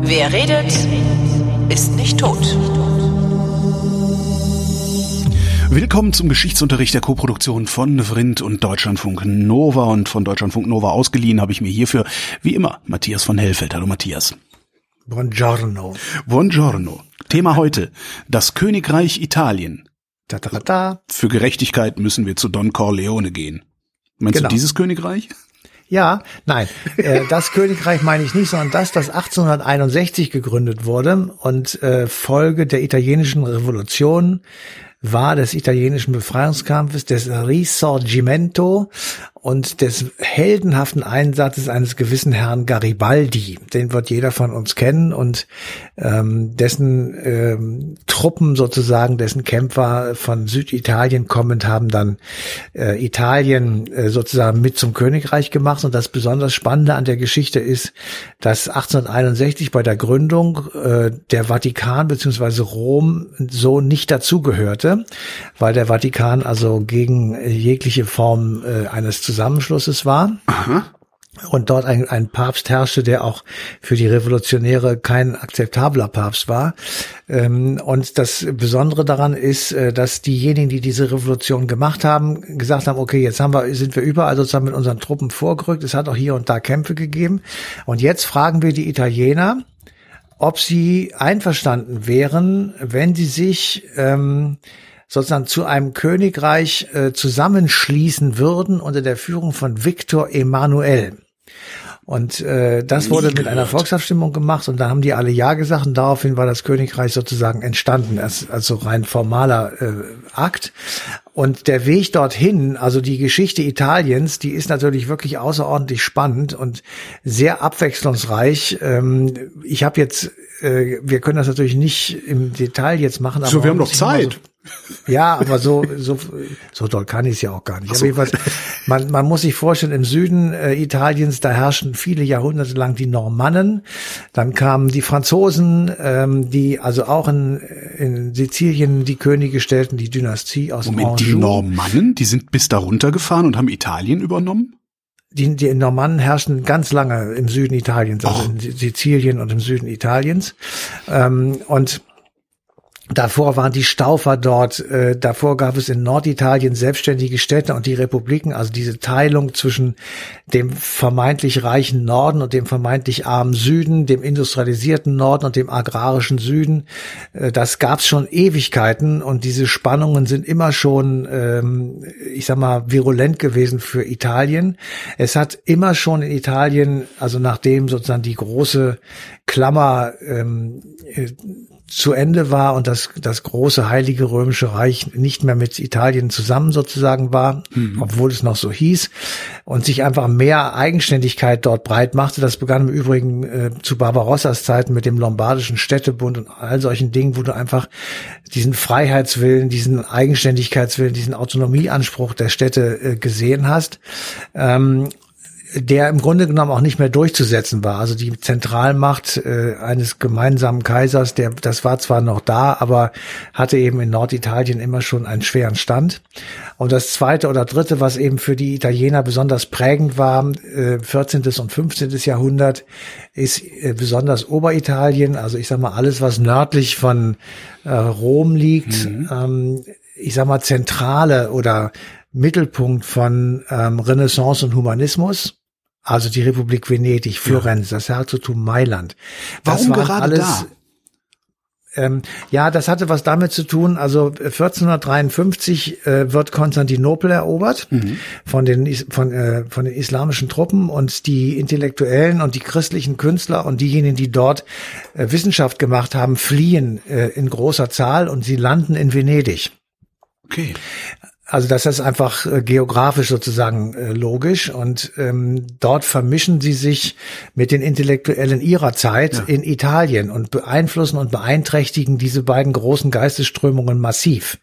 Wer redet, ist nicht tot. Willkommen zum Geschichtsunterricht der Koproduktion von Vrindt und Deutschlandfunk Nova und von Deutschlandfunk Nova ausgeliehen habe ich mir hierfür, wie immer, Matthias von Hellfeld. Hallo Matthias. Buongiorno. Buongiorno. Thema heute, das Königreich Italien. Da, da, da. Für Gerechtigkeit müssen wir zu Don Corleone gehen. Meinst Genau. du dieses Königreich? Ja, nein, äh, das Königreich meine ich nicht, sondern das, das 1861 gegründet wurde und äh, Folge der italienischen Revolution war des italienischen Befreiungskampfes, des Risorgimento und des heldenhaften Einsatzes eines gewissen Herrn Garibaldi. Den wird jeder von uns kennen und ähm, dessen ähm, Truppen sozusagen, dessen Kämpfer von Süditalien kommend haben dann äh, Italien äh, sozusagen mit zum Königreich gemacht. Und das besonders Spannende an der Geschichte ist, dass 1861 bei der Gründung äh, der Vatikan beziehungsweise Rom so nicht dazugehörte, weil der Vatikan also gegen äh, jegliche Form äh, eines Zusammenschlusses war. Und dort ein, ein Papst herrschte, der auch für die Revolutionäre kein akzeptabler Papst war. Ähm, und das Besondere daran ist, äh, dass diejenigen, die diese Revolution gemacht haben, gesagt haben, okay, jetzt haben wir, sind wir überall sozusagen mit unseren Truppen vorgerückt. Es hat auch hier und da Kämpfe gegeben. Und jetzt fragen wir die Italiener, ob sie einverstanden wären, wenn sie sich ähm, sozusagen zu einem Königreich äh, zusammenschließen würden unter der Führung von Victor Emanuel. Und äh, das wurde mit einer Volksabstimmung gemacht und da haben die alle Ja gesagt und daraufhin war das Königreich sozusagen entstanden, als, also rein formaler äh, Akt. Und der Weg dorthin, also die Geschichte Italiens, die ist natürlich wirklich außerordentlich spannend und sehr abwechslungsreich. Ähm, ich habe jetzt, äh, wir können das natürlich nicht im Detail jetzt machen. So, wir haben mal Zeit. So, ja, aber so, so, so doll kann ich es ja auch gar nicht. Aber jedenfalls, man, man muss sich vorstellen, im Süden äh, Italiens, da herrschten viele Jahrhunderte lang die Normannen. Dann kamen die Franzosen, ähm, die also auch in, in Sizilien die Könige stellten, die Dynastie aus Moment, die Anjou. Normannen, die sind bis da runtergefahren und haben Italien übernommen? Die, die Normannen herrschten ganz lange im Süden Italiens, also Och. in Sizilien und im Süden Italiens. Ähm, und Davor waren die Staufer dort, äh, davor gab es in Norditalien selbstständige Städte und die Republiken, also diese Teilung zwischen dem vermeintlich reichen Norden und dem vermeintlich armen Süden, dem industrialisierten Norden und dem agrarischen Süden, äh, das gab es schon Ewigkeiten und diese Spannungen sind immer schon, ähm, ich sag mal, virulent gewesen für Italien. Es hat immer schon in Italien, also nachdem sozusagen die große Klammer ähm, äh, zu Ende war und das, das große Heilige Römische Reich nicht mehr mit Italien zusammen sozusagen war, obwohl es noch so hieß, und sich einfach mehr Eigenständigkeit dort breit machte. Das begann im Übrigen äh, zu Barbarossas Zeiten mit dem Lombardischen Städtebund und all solchen Dingen, wo du einfach diesen Freiheitswillen, diesen Eigenständigkeitswillen, diesen Autonomieanspruch der Städte äh, gesehen hast. Ähm, der im Grunde genommen auch nicht mehr durchzusetzen war. Also die Zentralmacht äh, eines gemeinsamen Kaisers, der das war zwar noch da, aber hatte eben in Norditalien immer schon einen schweren Stand. Und das zweite oder dritte, was eben für die Italiener besonders prägend war, äh, 14. und 15. Jahrhundert, ist äh, besonders Oberitalien, also ich sag mal alles, was nördlich von äh, Rom liegt, ähm, ich sag mal Zentrale oder Mittelpunkt von ähm, Renaissance und Humanismus. Also die Republik Venedig, Florenz, das Herzogtum Mailand. Warum gerade alles, da? Ähm, ja, das hatte was damit zu tun. Also 1453 äh, wird Konstantinopel erobert von den von äh, von den islamischen Truppen und die Intellektuellen und die christlichen Künstler und diejenigen, die dort äh, Wissenschaft gemacht haben, fliehen äh, in großer Zahl und sie landen in Venedig. Okay. Also das ist einfach äh, geografisch sozusagen äh, logisch und ähm, dort vermischen sie sich mit den Intellektuellen ihrer Zeit in Italien und beeinflussen und beeinträchtigen diese beiden großen Geistesströmungen massiv.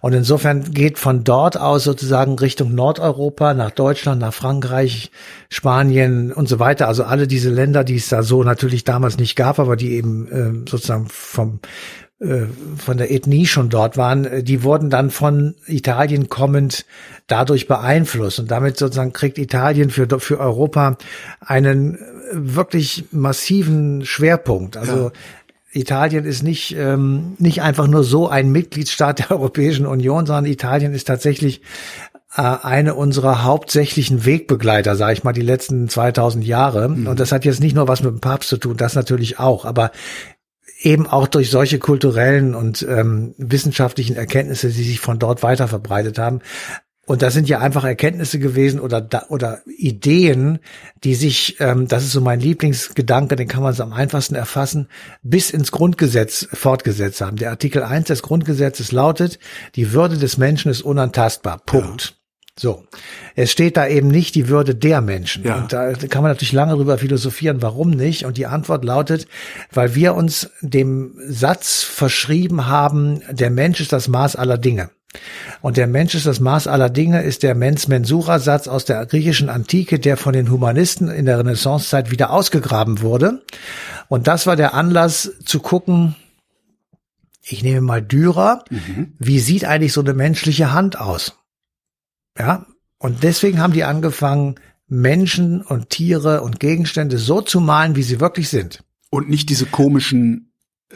Und insofern geht von dort aus sozusagen Richtung Nordeuropa, nach Deutschland, nach Frankreich, Spanien und so weiter. Also alle diese Länder, die es da so natürlich damals nicht gab, aber die eben äh, sozusagen vom von der Ethnie schon dort waren, äh, die wurden dann von Italien kommend dadurch beeinflusst. Und damit sozusagen kriegt Italien für, für Europa einen wirklich massiven Schwerpunkt. Also ja. Italien ist nicht, ähm, nicht einfach nur so ein Mitgliedstaat der Europäischen Union, sondern Italien ist tatsächlich äh, eine unserer hauptsächlichen Wegbegleiter, sage ich mal, die letzten 2000 Jahre. Mhm. Und das hat jetzt nicht nur was mit dem Papst zu tun, das natürlich auch, aber eben auch durch solche kulturellen und ähm, wissenschaftlichen Erkenntnisse, die sich von dort weiter verbreitet haben. Und das sind ja einfach Erkenntnisse gewesen oder oder Ideen, die sich, ähm, das ist so mein Lieblingsgedanke, den kann man am einfachsten erfassen, bis ins Grundgesetz fortgesetzt haben. Der Artikel 1 des Grundgesetzes lautet, die Würde des Menschen ist unantastbar. Punkt. Ja. So, es steht da eben nicht die Würde der Menschen. Ja. Und da kann man natürlich lange darüber philosophieren, warum nicht. Und die Antwort lautet, weil wir uns dem Satz verschrieben haben, der Mensch ist das Maß aller Dinge. Und der Mensch ist das Maß aller Dinge ist der Mens Mensura Satz aus der griechischen Antike, der von den Humanisten in der Renaissancezeit wieder ausgegraben wurde. Und das war der Anlass zu gucken, ich nehme mal Dürer, mhm. wie sieht eigentlich so eine menschliche Hand aus? Ja, und deswegen haben die angefangen, Menschen und Tiere und Gegenstände so zu malen, wie sie wirklich sind. Und nicht diese komischen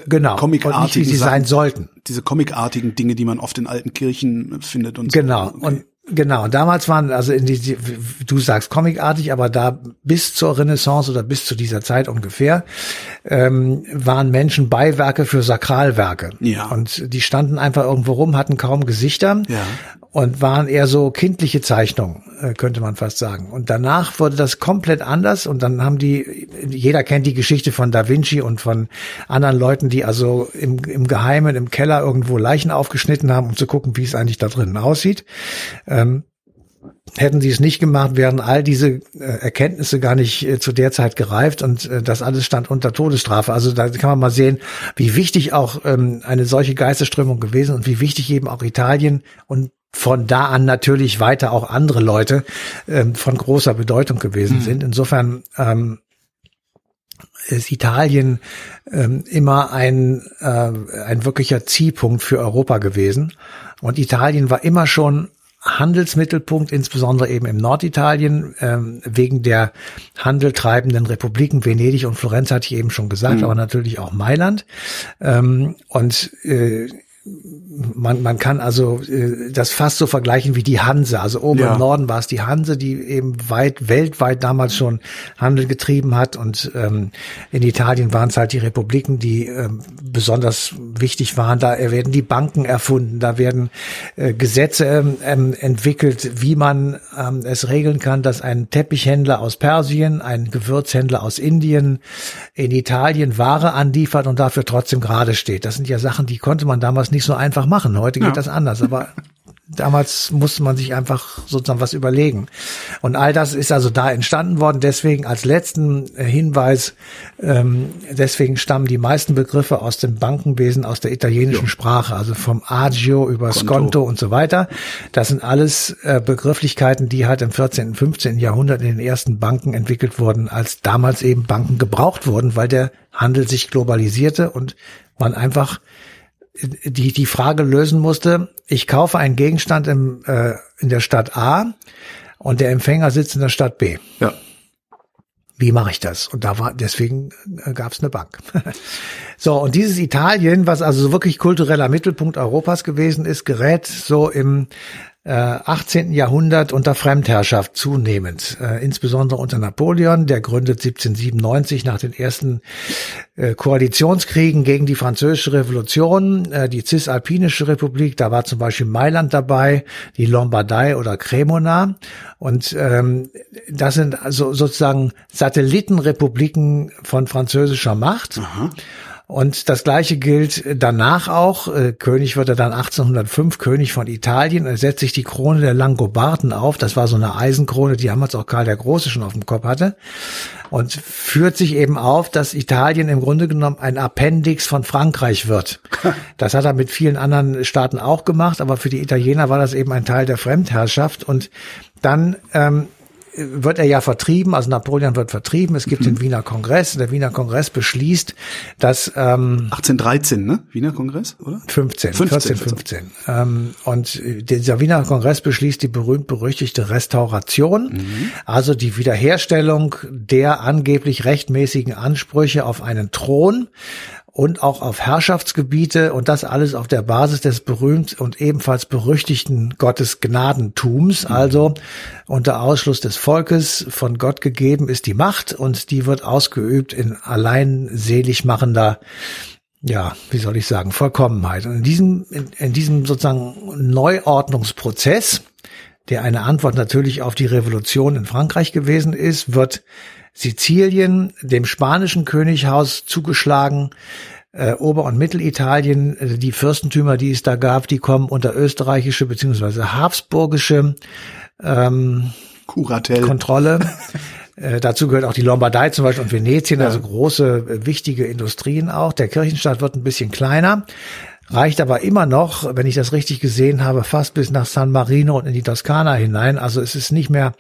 genau comicartigen und nicht, wie sie sein sollten. Diese comicartigen Dinge, die man oft in alten Kirchen findet und genau. so. Genau. Okay. Und Genau, damals waren also in die, du sagst comicartig, aber da bis zur Renaissance oder bis zu dieser Zeit ungefähr ähm, waren Menschen Beiwerke für Sakralwerke. Ja. Und die standen einfach irgendwo rum, hatten kaum Gesichter ja. Und waren eher so kindliche Zeichnungen, äh, könnte man fast sagen. Und danach wurde das komplett anders und dann haben die, jeder kennt die Geschichte von Da Vinci und von anderen Leuten, die also im, im Geheimen im Keller irgendwo Leichen aufgeschnitten haben, um zu gucken, wie es eigentlich da drinnen aussieht ähm, Hätten sie es nicht gemacht, wären all diese äh, Erkenntnisse gar nicht äh, zu der Zeit gereift und äh, das alles stand unter Todesstrafe. Also da kann man mal sehen, wie wichtig auch ähm, eine solche Geisterströmung gewesen und wie wichtig eben auch Italien und von da an natürlich weiter auch andere Leute ähm, von großer Bedeutung gewesen mhm. sind. Insofern ähm, ist Italien immer ein, ein wirklicher Zielpunkt für Europa gewesen. Und Italien war immer schon Handelsmittelpunkt, insbesondere eben im Norditalien, ähm, wegen der handeltreibenden Republiken Venedig und Florenz hatte ich eben schon gesagt, mhm. aber natürlich auch Mailand. Ähm, und äh, man, man kann also äh, das fast so vergleichen wie die Hanse. Also oben ja. im Norden war es die Hanse, die eben weit, weltweit damals schon Handel getrieben hat. Und ähm, in Italien waren es halt die Republiken, die ähm, besonders wichtig waren. Da werden die Banken erfunden, da werden äh, Gesetze ähm, entwickelt, wie man ähm, es regeln kann, dass ein Teppichhändler aus Persien, ein Gewürzhändler aus Indien in Italien Ware anliefert und dafür trotzdem gerade steht. Das sind ja Sachen, die konnte man damals nicht so einfach machen. Heute geht ja. das anders, aber damals musste man sich einfach sozusagen was überlegen. Und all das ist also da entstanden worden. Deswegen als letzten Hinweis, ähm, deswegen stammen die meisten Begriffe aus dem Bankenwesen, aus der italienischen jo. Sprache, also vom Agio über Konto. Skonto und so weiter. Das sind alles äh, Begrifflichkeiten, die halt im 14., und 15. Jahrhundert in den ersten Banken entwickelt wurden, als damals eben Banken gebraucht wurden, weil der Handel sich globalisierte und man einfach die die Frage lösen musste, ich kaufe einen Gegenstand im, äh, in der Stadt A und der Empfänger sitzt in der Stadt B. Ja. Wie mache ich das? Und da war deswegen äh, gab es eine Bank. so und dieses Italien, was also wirklich kultureller Mittelpunkt Europas gewesen ist, gerät so im 18. Äh, Jahrhundert unter Fremdherrschaft zunehmend, äh, insbesondere unter Napoleon, der gründet 1797 nach den ersten äh, Koalitionskriegen gegen die französische Revolution, äh, die Cisalpinische Republik, da war zum Beispiel Mailand dabei, die Lombardei oder Cremona und ähm, das sind also sozusagen Satellitenrepubliken von französischer Macht. Aha. Und das Gleiche gilt danach auch. Äh, König wird er dann 1805 König von Italien. Er setzt sich die Krone der Langobarden auf. Das war so eine Eisenkrone, die damals auch Karl der Große schon auf dem Kopf hatte. Und führt sich eben auf, dass Italien im Grunde genommen ein Appendix von Frankreich wird. Das hat er mit vielen anderen Staaten auch gemacht, aber für die Italiener war das eben ein Teil der Fremdherrschaft. Und dann ähm, wird er ja vertrieben, also Napoleon wird vertrieben, es gibt mhm. den Wiener Kongress, der Wiener Kongress beschließt, dass ähm, 1813, ne? Wiener Kongress, oder? 15, 15 14, 15. Ähm, und dieser Wiener Kongress beschließt die berühmt-berüchtigte Restauration, mhm. also die Wiederherstellung der angeblich rechtmäßigen Ansprüche auf einen Thron und auch auf Herrschaftsgebiete und das alles auf der Basis des berühmt und ebenfalls berüchtigten Gottesgnadentums. Mhm. Also unter Ausschluss des Volkes von Gott gegeben ist die Macht und die wird ausgeübt in allein selig machender ja, wie soll ich sagen, Vollkommenheit. Und in diesem, in, in diesem sozusagen Neuordnungsprozess, der eine Antwort natürlich auf die Revolution in Frankreich gewesen ist, wird Sizilien dem spanischen Könighaus zugeschlagen. Äh, Ober- und Mittelitalien, äh, die Fürstentümer, die es da gab, die kommen unter österreichische beziehungsweise habsburgische ähm, Kuratell. Kontrolle. Äh, dazu gehört auch die Lombardei zum Beispiel und Venetien, ja. also große, äh, wichtige Industrien auch. Der Kirchenstaat wird ein bisschen kleiner reicht aber immer noch, wenn ich das richtig gesehen habe, fast bis nach San Marino und in die Toskana hinein. Also es ist nicht mehr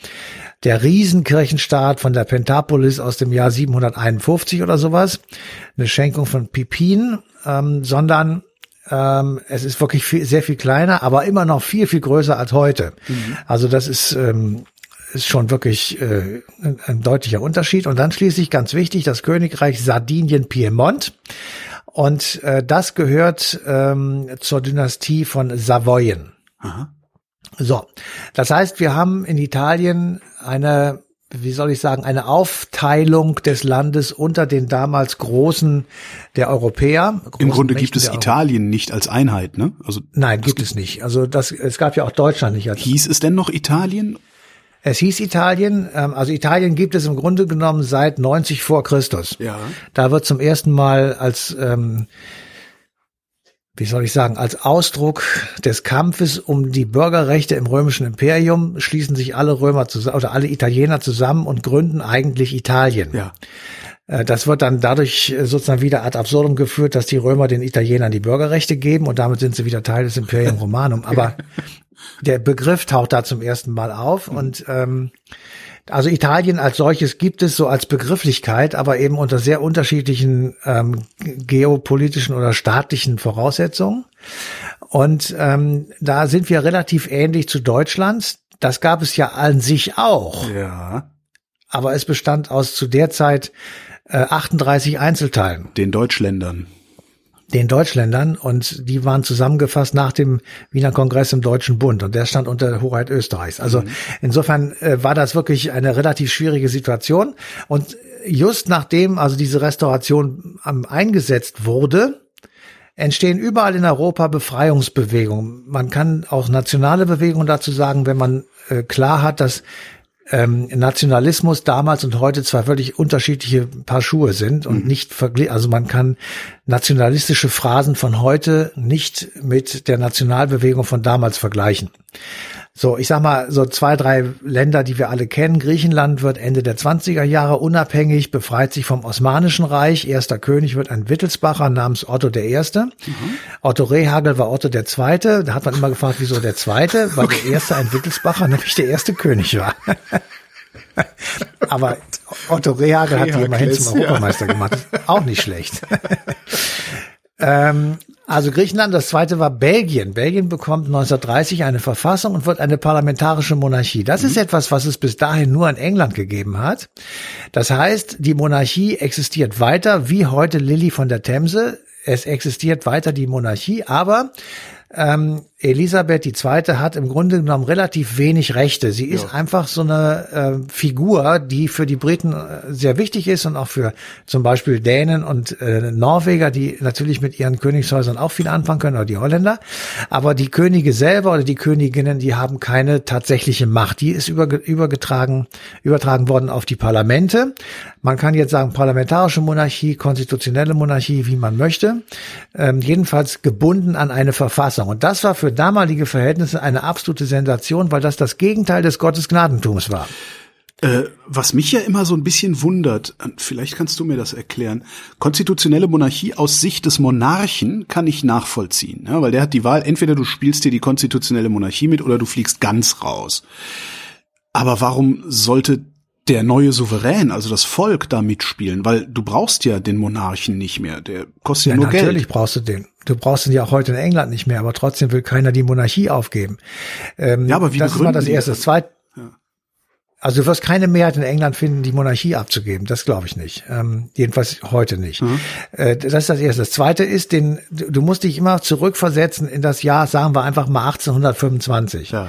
der Riesenkirchenstaat von der Pentapolis aus dem Jahr 751 oder sowas, eine Schenkung von Pipin, ähm, sondern ähm, es ist wirklich viel, sehr viel kleiner, aber immer noch viel, viel größer als heute. Mhm. Also das ist, ähm, ist schon wirklich äh, ein deutlicher Unterschied. Und dann schließlich ganz wichtig, das Königreich Sardinien-Piemont. Und äh, das gehört ähm, zur Dynastie von Savoyen. Aha. So, das heißt, wir haben in Italien eine, wie soll ich sagen, eine Aufteilung des Landes unter den damals Großen der Europäer. Im Grunde Mächten gibt es Italien nicht als Einheit, ne? Also nein, gibt es nicht. Also das, es gab ja auch Deutschland nicht als. Hieß es denn noch Italien es hieß Italien, ähm, also Italien gibt es im Grunde genommen seit 90 vor Christus. Ja. Da wird zum ersten Mal als, ähm, wie soll ich sagen, als Ausdruck des Kampfes um die Bürgerrechte im römischen Imperium schließen sich alle Römer zusammen oder alle Italiener zusammen und gründen eigentlich Italien. Ja. Äh, das wird dann dadurch äh, sozusagen wieder ad absurdum geführt, dass die Römer den Italienern die Bürgerrechte geben und damit sind sie wieder Teil des Imperium Romanum. Aber der Begriff taucht da zum ersten Mal auf mhm. und ähm, also Italien als solches gibt es so als Begrifflichkeit, aber eben unter sehr unterschiedlichen ähm, geopolitischen oder staatlichen Voraussetzungen. Und ähm, da sind wir relativ ähnlich zu Deutschland. Das gab es ja an sich auch. Ja. Aber es bestand aus zu der Zeit äh, 38 Einzelteilen. Den Deutschländern den Deutschländern und die waren zusammengefasst nach dem Wiener Kongress im Deutschen Bund und der stand unter der Hoheit Österreichs. Also mhm. insofern äh, war das wirklich eine relativ schwierige Situation und just nachdem also diese Restauration ähm, eingesetzt wurde, entstehen überall in Europa Befreiungsbewegungen. Man kann auch nationale Bewegungen dazu sagen, wenn man äh, klar hat, dass ähm, Nationalismus damals und heute zwei völlig unterschiedliche Paar Schuhe sind und mhm. nicht verglichen. Also man kann nationalistische Phrasen von heute nicht mit der Nationalbewegung von damals vergleichen. So, ich sag mal, so zwei, drei Länder, die wir alle kennen. Griechenland wird Ende der 20er Jahre unabhängig, befreit sich vom Osmanischen Reich. Erster König wird ein Wittelsbacher namens Otto der Erste. Mhm. Otto Rehagel war Otto der Zweite. Da hat man immer gefragt, wieso der Zweite? Weil okay. der Erste ein Wittelsbacher, nämlich der erste König war. Aber Otto Rehagel hat die immerhin zum Europameister ja. gemacht. Auch nicht schlecht. ähm, also Griechenland, das zweite war Belgien. Belgien bekommt 1930 eine Verfassung und wird eine parlamentarische Monarchie. Das mhm. ist etwas, was es bis dahin nur in England gegeben hat. Das heißt, die Monarchie existiert weiter, wie heute Lilly von der Themse. Es existiert weiter die Monarchie, aber ähm, Elisabeth II. hat im Grunde genommen relativ wenig Rechte. Sie ist ja. einfach so eine äh, Figur, die für die Briten äh, sehr wichtig ist und auch für zum Beispiel Dänen und äh, Norweger, die natürlich mit ihren Königshäusern auch viel anfangen können, oder die Holländer. Aber die Könige selber oder die Königinnen, die haben keine tatsächliche Macht. Die ist über, übergetragen, übertragen worden auf die Parlamente. Man kann jetzt sagen parlamentarische Monarchie, konstitutionelle Monarchie, wie man möchte. Ähm, jedenfalls gebunden an eine Verfassung. Und das war für damalige Verhältnisse eine absolute Sensation, weil das das Gegenteil des Gottesgnadentums war. Äh, was mich ja immer so ein bisschen wundert, vielleicht kannst du mir das erklären. Konstitutionelle Monarchie aus Sicht des Monarchen kann ich nachvollziehen, ja, weil der hat die Wahl, entweder du spielst dir die konstitutionelle Monarchie mit oder du fliegst ganz raus. Aber warum sollte der neue Souverän, also das Volk, da mitspielen? Weil du brauchst ja den Monarchen nicht mehr. Der kostet ja, ja nur natürlich Geld. Natürlich brauchst du den. Du brauchst ihn ja auch heute in England nicht mehr, aber trotzdem will keiner die Monarchie aufgeben. Ähm, ja, aber wie das ist mal das Erste. Das Zweite, also du wirst keine Mehrheit in England finden, die Monarchie abzugeben. Das glaube ich nicht. Ähm, jedenfalls heute nicht. Mhm. Äh, das ist das Erste. Das Zweite ist, den, du musst dich immer zurückversetzen in das Jahr, sagen wir einfach mal 1825. Ja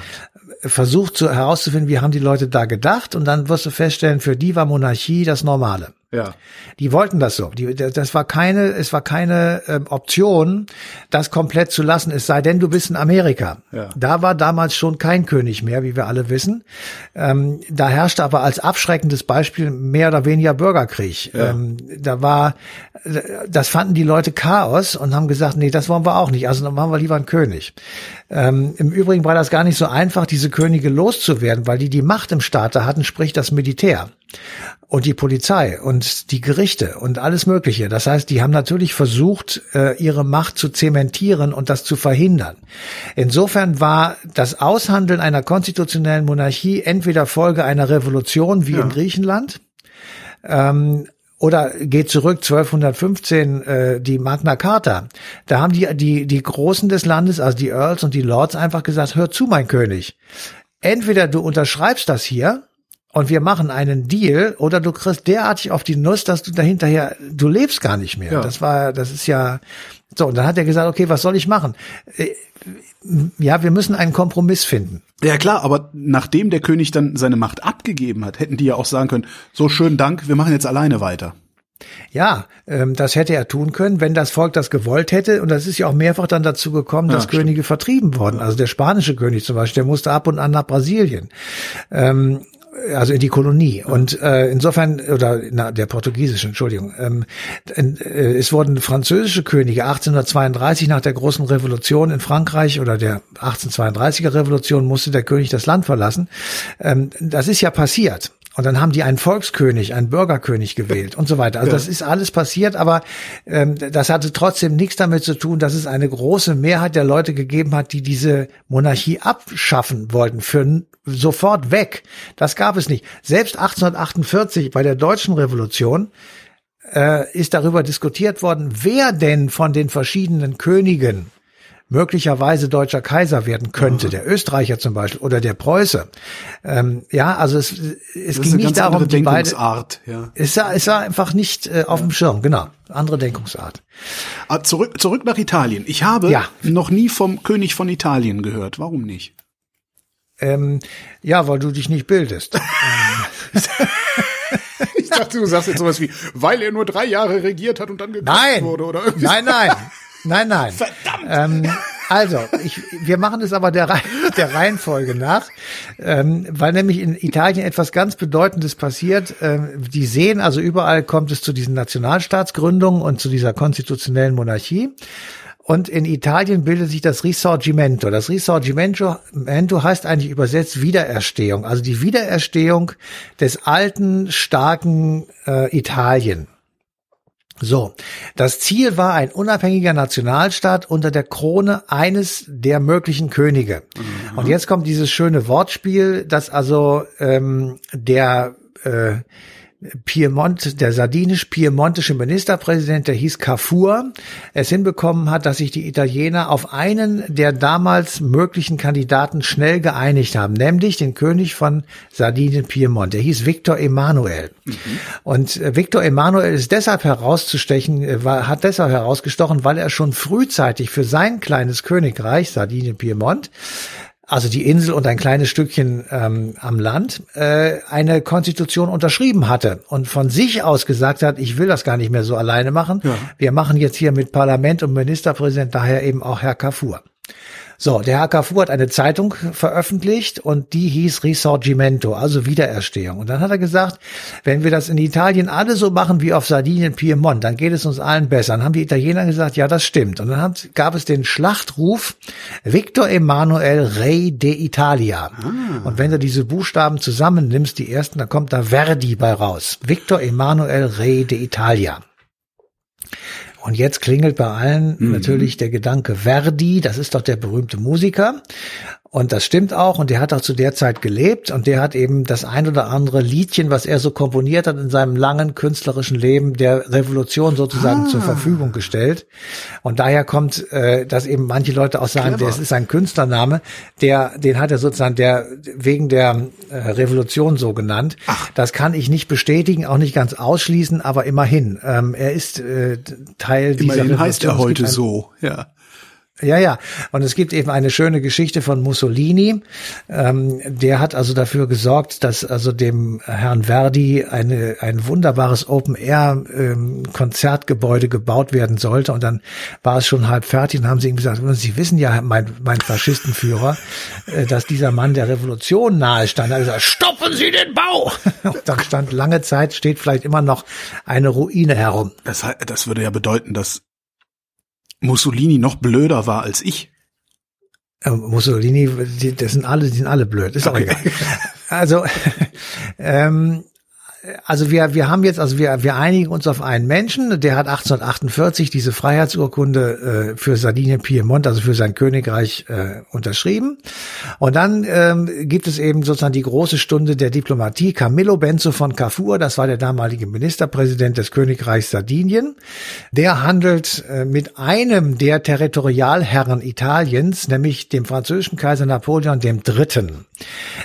versucht zu, herauszufinden, wie haben die Leute da gedacht und dann wirst du feststellen, für die war Monarchie das Normale. Ja. Die wollten das so. Die, das war keine, es war keine ähm, Option, das komplett zu lassen. Es sei denn, du bist in Amerika. Ja. Da war damals schon kein König mehr, wie wir alle wissen. Ähm, da herrschte aber als abschreckendes Beispiel mehr oder weniger Bürgerkrieg. Ja. Ähm, da war, das fanden die Leute Chaos und haben gesagt, nee, das wollen wir auch nicht. Also dann machen wir lieber einen König. Ähm, Im Übrigen war das gar nicht so einfach, diese Könige loszuwerden, weil die die Macht im Staate hatten, sprich das Militär und die Polizei und die Gerichte und alles Mögliche. Das heißt, die haben natürlich versucht, äh, ihre Macht zu zementieren und das zu verhindern. Insofern war das Aushandeln einer konstitutionellen Monarchie entweder Folge einer Revolution wie ja. in Griechenland, ähm, oder geht zurück 1215 äh, die Magna Carta. Da haben die die die Großen des Landes, also die Earls und die Lords einfach gesagt: Hör zu, mein König. Entweder du unterschreibst das hier und wir machen einen Deal oder du kriegst derartig auf die Nuss, dass du dahinterher, du lebst gar nicht mehr. Ja. Das war, das ist ja, so, und dann hat er gesagt, okay, was soll ich machen? Äh, ja, wir müssen einen Kompromiss finden. Ja klar, aber nachdem der König dann seine Macht abgegeben hat, hätten die ja auch sagen können, so schönen Dank, wir machen jetzt alleine weiter. Ja, ähm, das hätte er tun können, wenn das Volk das gewollt hätte. Und das ist ja auch mehrfach dann dazu gekommen, dass ja, Könige vertrieben wurden. Also der spanische König zum Beispiel, der musste ab und an nach Brasilien. Ähm, also in die Kolonie. Und äh, insofern, oder na, der portugiesische, Entschuldigung, ähm, äh, es wurden französische Könige 1832 nach der großen Revolution in Frankreich oder der 1832er Revolution musste der König das Land verlassen. Ähm, das ist ja passiert. Und dann haben die einen Volkskönig, einen Bürgerkönig gewählt und so weiter. Also das ist alles passiert, aber ähm, das hatte trotzdem nichts damit zu tun, dass es eine große Mehrheit der Leute gegeben hat, die diese Monarchie abschaffen wollten, für sofort weg. Das gab es nicht. Selbst 1848 bei der deutschen Revolution äh, ist darüber diskutiert worden, wer denn von den verschiedenen Königen möglicherweise deutscher Kaiser werden könnte, mhm. der Österreicher zum Beispiel oder der Preuße. Ähm, ja, also es, es ging nicht darum, die beide. Ja. Es, war, es war einfach nicht äh, auf ja. dem Schirm, genau. Andere Denkungsart. Ah, zurück, zurück nach Italien. Ich habe ja. noch nie vom König von Italien gehört. Warum nicht? Ähm, ja, weil du dich nicht bildest. ich dachte, du sagst jetzt sowas wie, weil er nur drei Jahre regiert hat und dann gekauft wurde oder irgendwie. Nein, nein. Nein, nein. Verdammt. Ähm, also, ich, wir machen es aber der, der Reihenfolge nach, ähm, weil nämlich in Italien etwas ganz Bedeutendes passiert. Ähm, die sehen, also überall kommt es zu diesen Nationalstaatsgründungen und zu dieser konstitutionellen Monarchie. Und in Italien bildet sich das Risorgimento. Das Risorgimento heißt eigentlich übersetzt Wiedererstehung, also die Wiedererstehung des alten, starken äh, Italien. So, das Ziel war ein unabhängiger Nationalstaat unter der Krone eines der möglichen Könige. Mhm. Und jetzt kommt dieses schöne Wortspiel, dass also ähm, der äh, Piemont, der sardinisch-piemontische Ministerpräsident, der hieß Cafur, es hinbekommen hat, dass sich die Italiener auf einen der damals möglichen Kandidaten schnell geeinigt haben, nämlich den König von Sardinien-Piemont. Der hieß Victor Emanuel. Mhm. Und äh, Victor Emanuel ist deshalb herauszustechen, äh, war, hat deshalb herausgestochen, weil er schon frühzeitig für sein kleines Königreich, Sardinien-Piemont, also die Insel und ein kleines Stückchen ähm, am Land, äh, eine Konstitution unterschrieben hatte und von sich aus gesagt hat, ich will das gar nicht mehr so alleine machen. Ja. Wir machen jetzt hier mit Parlament und Ministerpräsident daher eben auch Herr Kafur. So, der Carrefour hat eine Zeitung veröffentlicht und die hieß Risorgimento, also Wiedererstehung. Und dann hat er gesagt, wenn wir das in Italien alle so machen wie auf Sardinien, Piemont, dann geht es uns allen besser. Dann haben die Italiener gesagt, ja, das stimmt. Und dann hat, gab es den Schlachtruf Victor Emanuel Re de Italia. Ah. Und wenn du diese Buchstaben zusammennimmst, die ersten, dann kommt da Verdi bei raus. Victor Emanuel Re de Italia. Und jetzt klingelt bei allen mhm. natürlich der Gedanke Verdi, das ist doch der berühmte Musiker. Und das stimmt auch. Und der hat auch zu der Zeit gelebt. Und der hat eben das ein oder andere Liedchen, was er so komponiert hat in seinem langen künstlerischen Leben, der Revolution sozusagen ah. zur Verfügung gestellt. Und daher kommt, äh, dass eben manche Leute auch sagen, das ist ein Künstlername, der, den hat er sozusagen der wegen der äh, Revolution so genannt. Ach. Das kann ich nicht bestätigen, auch nicht ganz ausschließen, aber immerhin. Ähm, er ist äh, Teil immerhin dieser Revolution. heißt er heute so, ja. Ja, ja. Und es gibt eben eine schöne Geschichte von Mussolini. Ähm, der hat also dafür gesorgt, dass also dem Herrn Verdi eine, ein wunderbares Open-Air-Konzertgebäude ähm, gebaut werden sollte. Und dann war es schon halb fertig und haben sie ihm gesagt, Sie wissen ja, mein, mein Faschistenführer, äh, dass dieser Mann der Revolution nahe stand. Er hat gesagt, stoppen Sie den Bau! Und da stand lange Zeit, steht vielleicht immer noch eine Ruine herum. Das, das würde ja bedeuten, dass Mussolini noch blöder war als ich. Mussolini, die, das sind alle, die sind alle blöd, ist okay. auch egal. Also, ähm, also wir, wir haben jetzt, also wir, wir einigen uns auf einen Menschen, der hat 1848 diese Freiheitsurkunde äh, für Sardinien Piemont, also für sein Königreich äh, unterschrieben. Und dann ähm, gibt es eben sozusagen die große Stunde der Diplomatie. Camillo Benzo von Cafur, das war der damalige Ministerpräsident des Königreichs Sardinien, der handelt äh, mit einem der Territorialherren Italiens, nämlich dem französischen Kaiser Napoleon Dritten.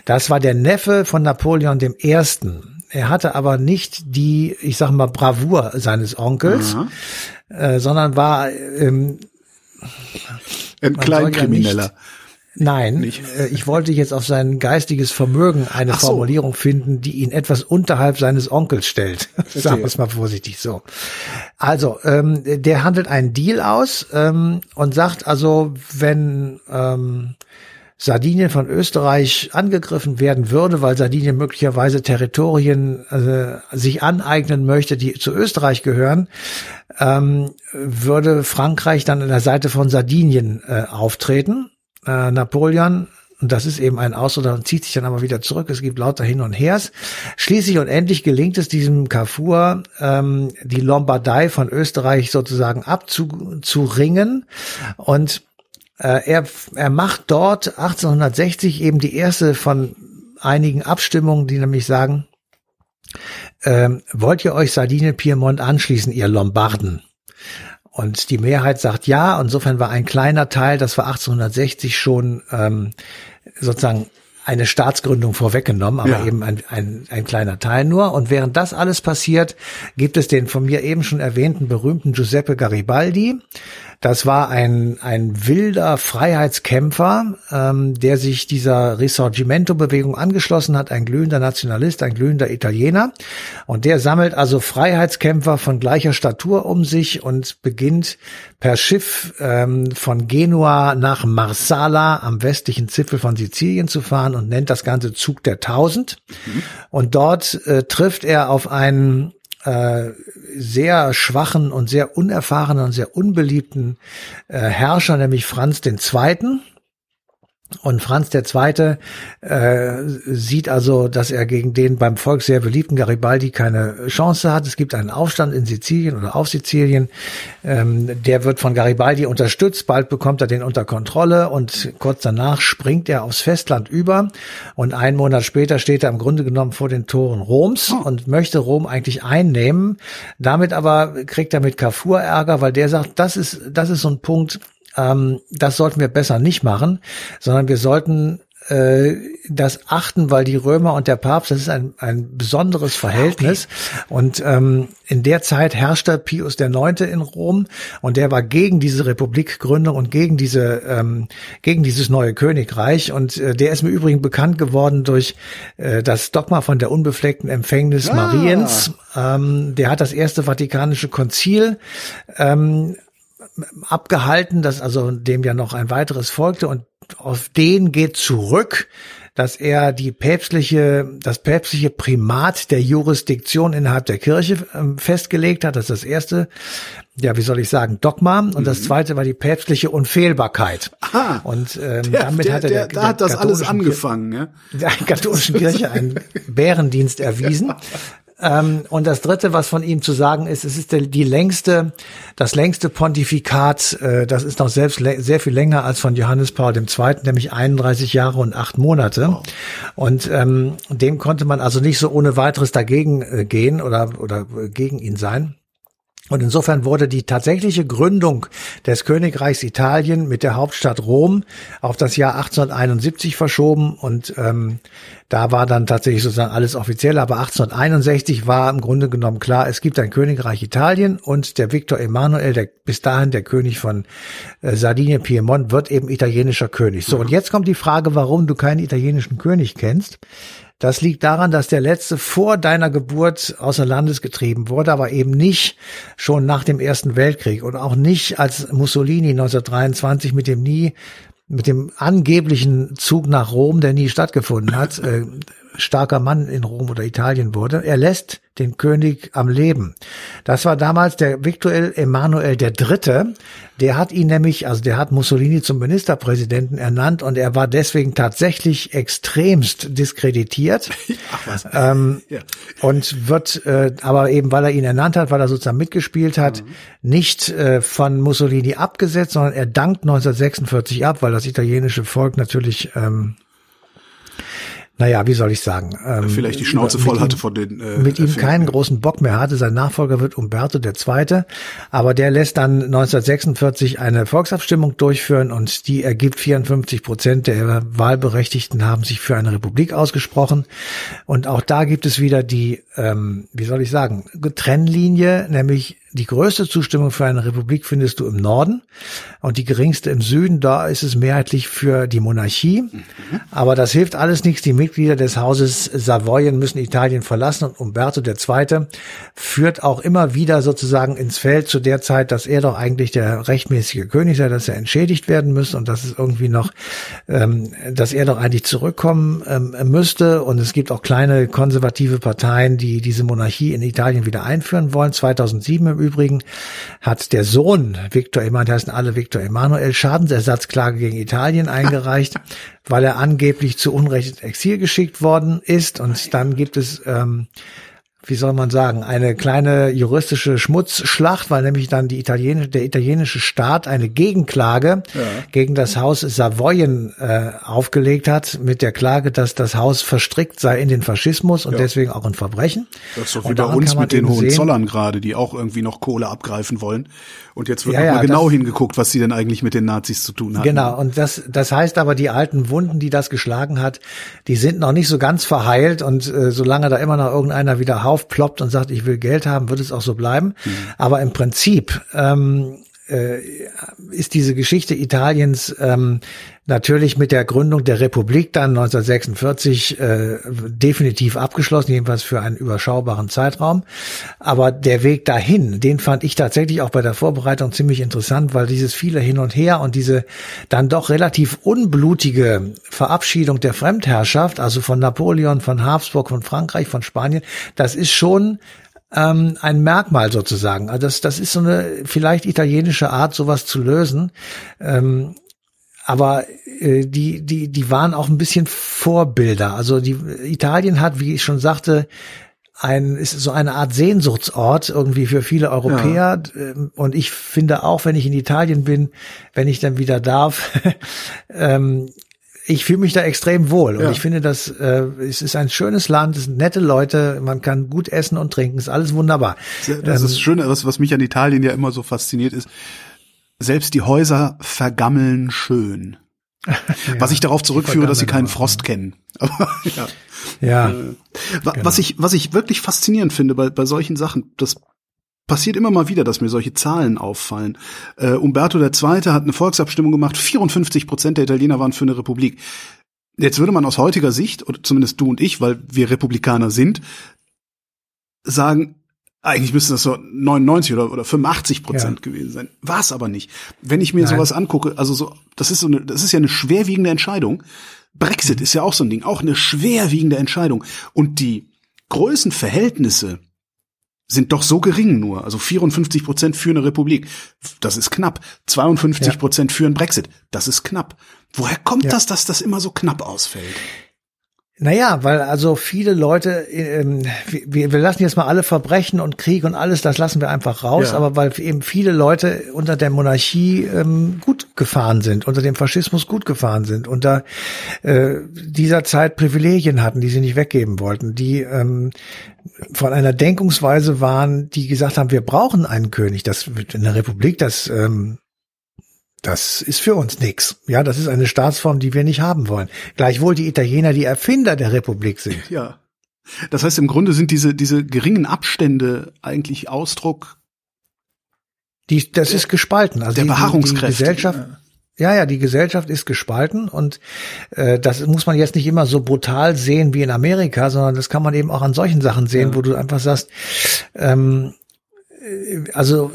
Das war der Neffe von Napoleon Ersten. Er hatte aber nicht die, ich sag mal, Bravour seines Onkels, äh, sondern war ähm, ein Kleinkrimineller. Ja Nein, nicht. Äh, ich wollte jetzt auf sein geistiges Vermögen eine so. Formulierung finden, die ihn etwas unterhalb seines Onkels stellt. Sagen wir es mal vorsichtig so. Also, ähm, der handelt einen Deal aus ähm, und sagt also, wenn ähm, Sardinien von Österreich angegriffen werden würde, weil Sardinien möglicherweise Territorien äh, sich aneignen möchte, die zu Österreich gehören, ähm, würde Frankreich dann an der Seite von Sardinien äh, auftreten. Äh, Napoleon und das ist eben ein Ausruder und zieht sich dann aber wieder zurück. Es gibt lauter Hin und Hers. Schließlich und endlich gelingt es diesem Carrefour, ähm, die Lombardei von Österreich sozusagen abzuringen. Und er, er macht dort 1860 eben die erste von einigen Abstimmungen, die nämlich sagen, ähm, wollt ihr euch Sardinien Piemont anschließen, ihr Lombarden? Und die Mehrheit sagt ja. Insofern war ein kleiner Teil, das war 1860 schon ähm, sozusagen eine Staatsgründung vorweggenommen, aber ja. eben ein, ein, ein kleiner Teil nur. Und während das alles passiert, gibt es den von mir eben schon erwähnten berühmten Giuseppe Garibaldi, das war ein, ein wilder Freiheitskämpfer, ähm, der sich dieser Risorgimento-Bewegung angeschlossen hat, ein glühender Nationalist, ein glühender Italiener. Und der sammelt also Freiheitskämpfer von gleicher Statur um sich und beginnt per Schiff ähm, von Genua nach Marsala am westlichen Zipfel von Sizilien zu fahren und nennt das Ganze Zug der Tausend. Mhm. Und dort äh, trifft er auf einen äh, sehr schwachen und sehr unerfahrenen und sehr unbeliebten äh, Herrscher, nämlich Franz den Zweiten. Und Franz der Zweite äh, sieht also, dass er gegen den beim Volk sehr beliebten Garibaldi keine Chance hat. Es gibt einen Aufstand in Sizilien oder auf Sizilien. Ähm, der wird von Garibaldi unterstützt. Bald bekommt er den unter Kontrolle und kurz danach springt er aufs Festland über. Und einen Monat später steht er im Grunde genommen vor den Toren Roms und möchte Rom eigentlich einnehmen. Damit aber kriegt er mit Carrefour Ärger, weil der sagt, das ist, das ist so ein Punkt, ähm, das sollten wir besser nicht machen, sondern wir sollten äh, das achten, weil die Römer und der Papst, das ist ein, ein besonderes Verhältnis. Okay. Und ähm, in der Zeit herrschte Pius IX. in Rom und der war gegen diese Republikgründung und gegen diese ähm, gegen dieses neue Königreich. Und äh, der ist mir übrigens bekannt geworden durch äh, das Dogma von der unbefleckten Empfängnis ah. Mariens. Ähm, der hat das erste Vatikanische Konzil ähm, abgehalten, dass also dem ja noch ein weiteres folgte und auf den geht zurück, dass er die päpstliche, das päpstliche Primat der Jurisdiktion innerhalb der Kirche äh, festgelegt hat. Das ist das erste, ja, wie soll ich sagen, Dogma. Und mhm. das zweite war die päpstliche Unfehlbarkeit. Aha. Und ähm, der, damit der, hat er der, der, da hat das alles angefangen, ja? Der katholischen Kirche einen Bärendienst erwiesen. Ähm, und das Dritte, was von ihm zu sagen ist, es ist der, die längste, das längste Pontifikat, äh, das ist noch selbst sehr viel länger als von Johannes Paul II., nämlich 31 Jahre und acht Monate. Wow. Und ähm, dem konnte man also nicht so ohne weiteres dagegen äh, gehen oder, oder gegen ihn sein. Und insofern wurde die tatsächliche Gründung des Königreichs Italien mit der Hauptstadt Rom auf das Jahr 1871 verschoben und ähm, da war dann tatsächlich sozusagen alles offiziell. Aber 1861 war im Grunde genommen klar, es gibt ein Königreich Italien und der Viktor Emanuel, der bis dahin der König von äh, Sardinien Piemont, wird eben italienischer König. So und jetzt kommt die Frage, warum du keinen italienischen König kennst. Das liegt daran, dass der letzte vor deiner Geburt außer Landes getrieben wurde, aber eben nicht schon nach dem Ersten Weltkrieg und auch nicht als Mussolini 1923 mit dem nie mit dem angeblichen Zug nach Rom, der nie stattgefunden hat, äh, starker Mann in Rom oder Italien wurde. Er lässt den König am Leben. Das war damals der Victor Emanuel III. Der hat ihn nämlich, also der hat Mussolini zum Ministerpräsidenten ernannt und er war deswegen tatsächlich extremst diskreditiert. Ach was. Ähm, ja. Und wird, äh, aber eben weil er ihn ernannt hat, weil er sozusagen mitgespielt hat, mhm. nicht äh, von Mussolini abgesetzt, sondern er dankt 1946 ab, weil das italienische Volk natürlich ähm, naja, wie soll ich sagen? Ähm, Vielleicht die Schnauze voll hatte von den. Äh, mit ihm keinen großen Bock mehr hatte. Sein Nachfolger wird Umberto II. Aber der lässt dann 1946 eine Volksabstimmung durchführen und die ergibt 54 Prozent der Wahlberechtigten haben sich für eine Republik ausgesprochen. Und auch da gibt es wieder die, ähm, wie soll ich sagen, Trennlinie, nämlich die größte Zustimmung für eine Republik findest du im Norden und die geringste im Süden. Da ist es mehrheitlich für die Monarchie. Mhm. Aber das hilft alles nichts. Die Mitglieder des Hauses Savoyen müssen Italien verlassen und Umberto II. führt auch immer wieder sozusagen ins Feld zu der Zeit, dass er doch eigentlich der rechtmäßige König sei, dass er entschädigt werden müsste und dass es irgendwie noch, ähm, dass er doch eigentlich zurückkommen ähm, müsste. Und es gibt auch kleine konservative Parteien, die diese Monarchie in Italien wieder einführen wollen. 2007 im Übrigen hat der Sohn Victor Emanuel, heißen alle Victor Emanuel, Schadensersatzklage gegen Italien eingereicht, weil er angeblich zu Unrecht ins Exil geschickt worden ist. Und dann gibt es ähm, wie soll man sagen, eine kleine juristische Schmutzschlacht, weil nämlich dann die italienische, der italienische Staat eine Gegenklage ja. gegen das Haus Savoyen äh, aufgelegt hat, mit der Klage, dass das Haus verstrickt sei in den Faschismus und ja. deswegen auch in Verbrechen. Das ist doch wie bei uns mit den Hohenzollern gerade, die auch irgendwie noch Kohle abgreifen wollen. Und jetzt wird ja, noch mal genau hingeguckt, was sie denn eigentlich mit den Nazis zu tun haben. Genau, und das, das heißt aber, die alten Wunden, die das geschlagen hat, die sind noch nicht so ganz verheilt und äh, solange da immer noch irgendeiner wieder aufploppt und sagt, ich will Geld haben, wird es auch so bleiben. Mhm. Aber im Prinzip ähm, äh, ist diese Geschichte Italiens ähm, natürlich mit der Gründung der Republik dann 1946 äh, definitiv abgeschlossen, jedenfalls für einen überschaubaren Zeitraum. Aber der Weg dahin, den fand ich tatsächlich auch bei der Vorbereitung ziemlich interessant, weil dieses viele Hin und Her und diese dann doch relativ unblutige Verabschiedung der Fremdherrschaft, also von Napoleon, von Habsburg, von Frankreich, von Spanien, das ist schon ähm, ein Merkmal sozusagen. Also das, das ist so eine vielleicht italienische Art, sowas zu lösen. Ähm, aber äh, die, die, die waren auch ein bisschen Vorbilder. Also die Italien hat, wie ich schon sagte, ein, ist so eine Art Sehnsuchtsort irgendwie für viele Europäer. Ja. Ähm, und ich finde auch, wenn ich in Italien bin, wenn ich dann wieder darf, ähm, ich fühle mich da extrem wohl und ja. ich finde, dass äh, es ist ein schönes Land, es sind nette Leute, man kann gut essen und trinken, ist alles wunderbar. Das ähm, ist schön, was, was mich an Italien ja immer so fasziniert ist, selbst die Häuser vergammeln schön. ja, was ich darauf zurückführe, dass sie keinen Frost kennen. Aber, ja. ja äh, was genau. ich was ich wirklich faszinierend finde bei bei solchen Sachen, das passiert immer mal wieder, dass mir solche Zahlen auffallen. Äh, Umberto II. hat eine Volksabstimmung gemacht, 54 Prozent der Italiener waren für eine Republik. Jetzt würde man aus heutiger Sicht, oder zumindest du und ich, weil wir Republikaner sind, sagen, eigentlich müsste das so 99 oder, oder 85 Prozent ja. gewesen sein. War es aber nicht. Wenn ich mir Nein. sowas angucke, also so, das ist so eine, das ist ja eine schwerwiegende Entscheidung. Brexit mhm. ist ja auch so ein Ding, auch eine schwerwiegende Entscheidung. Und die Größenverhältnisse sind doch so gering nur. Also 54 Prozent für eine Republik. Das ist knapp. 52 Prozent ja. für einen Brexit. Das ist knapp. Woher kommt ja. das, dass das immer so knapp ausfällt? Naja, weil also viele Leute, ähm, wir, wir lassen jetzt mal alle Verbrechen und Krieg und alles, das lassen wir einfach raus, ja. aber weil eben viele Leute unter der Monarchie ähm, gut gefahren sind, unter dem Faschismus gut gefahren sind, unter äh, dieser Zeit Privilegien hatten, die sie nicht weggeben wollten, die ähm, von einer Denkungsweise waren, die gesagt haben, wir brauchen einen König. Das in der Republik, das ähm, das ist für uns nix. Ja, das ist eine Staatsform, die wir nicht haben wollen. Gleichwohl die Italiener die Erfinder der Republik sind. Ja. Das heißt, im Grunde sind diese, diese geringen Abstände eigentlich Ausdruck. Die, das der, ist gespalten. Also der die, Beharrungskräfte. Die Gesellschaft, ja, ja, die Gesellschaft ist gespalten und äh, das muss man jetzt nicht immer so brutal sehen wie in Amerika, sondern das kann man eben auch an solchen Sachen sehen, ja. wo du einfach sagst, ähm, also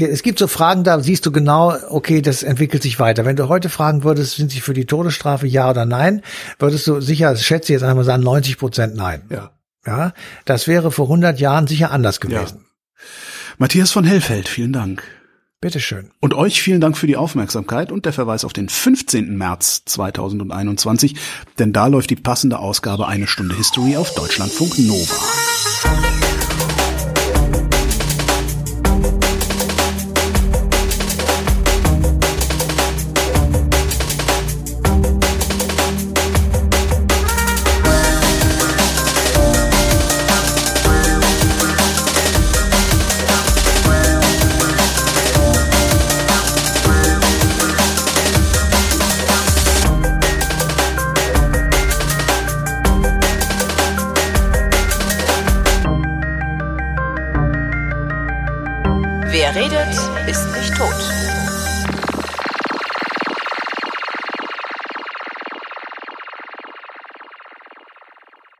es gibt so Fragen, da siehst du genau, okay, das entwickelt sich weiter. Wenn du heute fragen würdest, sind sie für die Todesstrafe ja oder nein, würdest du sicher, schätze jetzt einmal sagen, 90 Prozent nein. Ja. Ja, das wäre vor 100 Jahren sicher anders gewesen. Ja. Matthias von Hellfeld, vielen Dank. Bitteschön. Und euch vielen Dank für die Aufmerksamkeit und der Verweis auf den 15. März 2021, denn da läuft die passende Ausgabe Eine Stunde History auf Deutschlandfunk Nova.